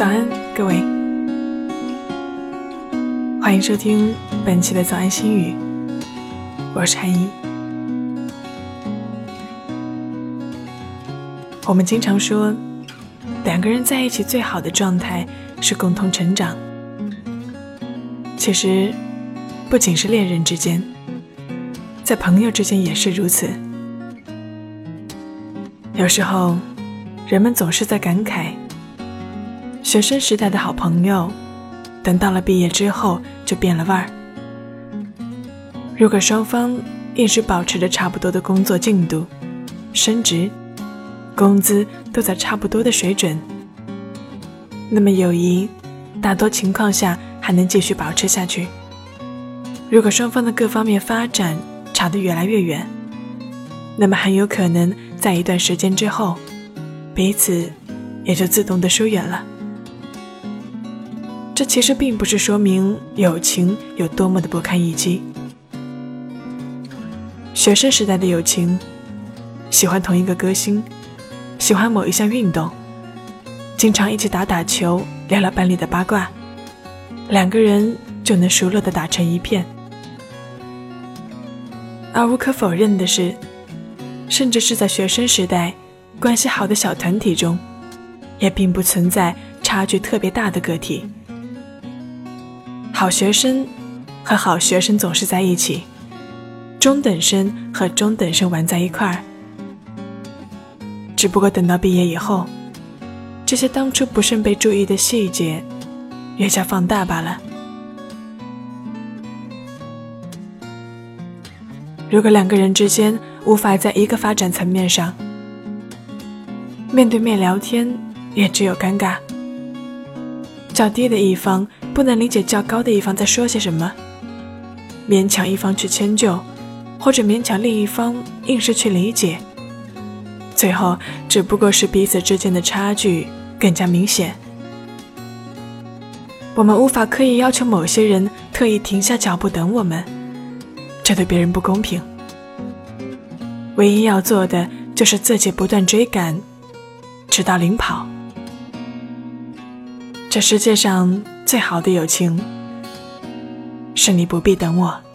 早安，各位，欢迎收听本期的早安心语，我是韩一。我们经常说，两个人在一起最好的状态是共同成长。其实，不仅是恋人之间，在朋友之间也是如此。有时候，人们总是在感慨。学生时代的好朋友，等到了毕业之后就变了味儿。如果双方一直保持着差不多的工作进度、升职、工资都在差不多的水准，那么友谊大多情况下还能继续保持下去。如果双方的各方面发展差得越来越远，那么很有可能在一段时间之后，彼此也就自动的疏远了。这其实并不是说明友情有多么的不堪一击。学生时代的友情，喜欢同一个歌星，喜欢某一项运动，经常一起打打球，聊聊班里的八卦，两个人就能熟络的打成一片。而无可否认的是，甚至是在学生时代，关系好的小团体中，也并不存在差距特别大的个体。好学生和好学生总是在一起，中等生和中等生玩在一块儿。只不过等到毕业以后，这些当初不慎被注意的细节，越加放大罢了。如果两个人之间无法在一个发展层面上面对面聊天，也只有尴尬。较低的一方。不能理解较高的一方在说些什么，勉强一方去迁就，或者勉强另一方硬是去理解，最后只不过是彼此之间的差距更加明显。我们无法刻意要求某些人特意停下脚步等我们，这对别人不公平。唯一要做的就是自己不断追赶，直到领跑。这世界上。最好的友情，是你不必等我。